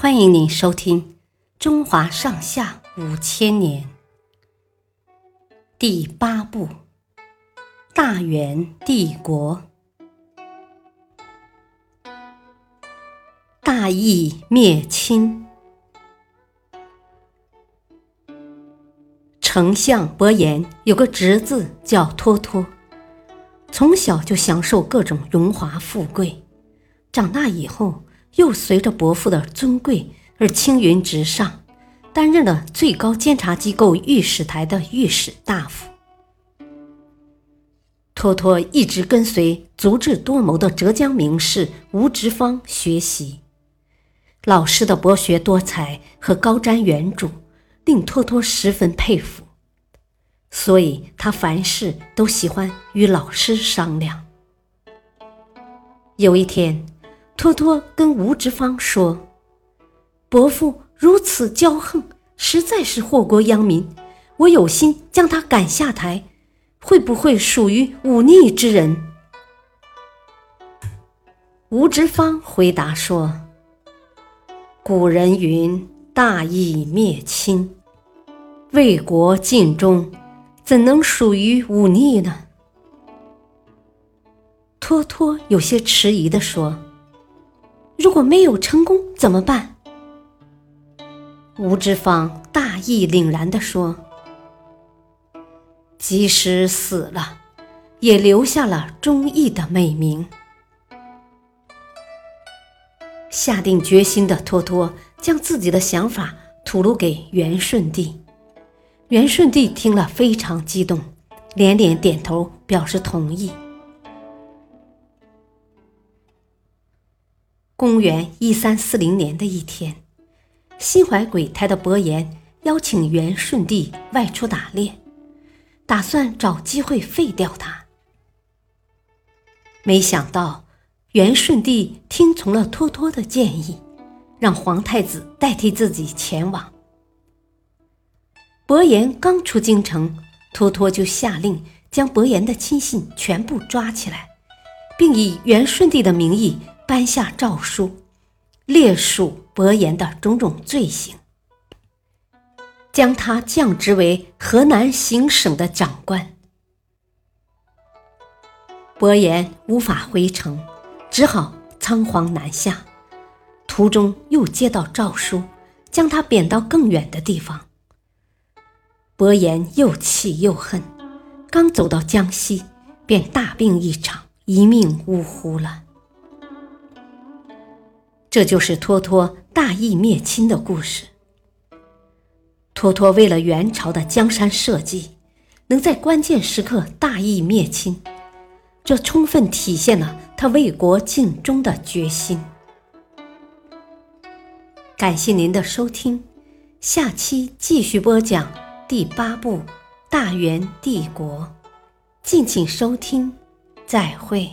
欢迎您收听《中华上下五千年》第八部《大元帝国》。大义灭亲，丞相伯颜有个侄子叫托托，从小就享受各种荣华富贵，长大以后。又随着伯父的尊贵而青云直上，担任了最高监察机构御史台的御史大夫。托托一直跟随足智多谋的浙江名士吴直方学习，老师的博学多才和高瞻远瞩令托托十分佩服，所以他凡事都喜欢与老师商量。有一天。托托跟吴直方说：“伯父如此骄横，实在是祸国殃民。我有心将他赶下台，会不会属于忤逆之人？”吴直方回答说：“古人云‘大义灭亲’，为国尽忠，怎能属于忤逆呢？”托托有些迟疑地说。如果没有成功怎么办？吴志芳大义凛然地说：“即使死了，也留下了忠义的美名。”下定决心的托托将自己的想法吐露给元顺帝。元顺帝听了非常激动，连连点头表示同意。公元一三四零年的一天，心怀鬼胎的伯颜邀请元顺帝外出打猎，打算找机会废掉他。没想到元顺帝听从了托托的建议，让皇太子代替自己前往。伯颜刚出京城，托托就下令将伯颜的亲信全部抓起来，并以元顺帝的名义。颁下诏书，列数伯颜的种种罪行，将他降职为河南行省的长官。伯颜无法回城，只好仓皇南下。途中又接到诏书，将他贬到更远的地方。伯颜又气又恨，刚走到江西，便大病一场，一命呜呼了。这就是托托大义灭亲的故事。托托为了元朝的江山社稷，能在关键时刻大义灭亲，这充分体现了他为国尽忠的决心。感谢您的收听，下期继续播讲第八部《大元帝国》，敬请收听，再会。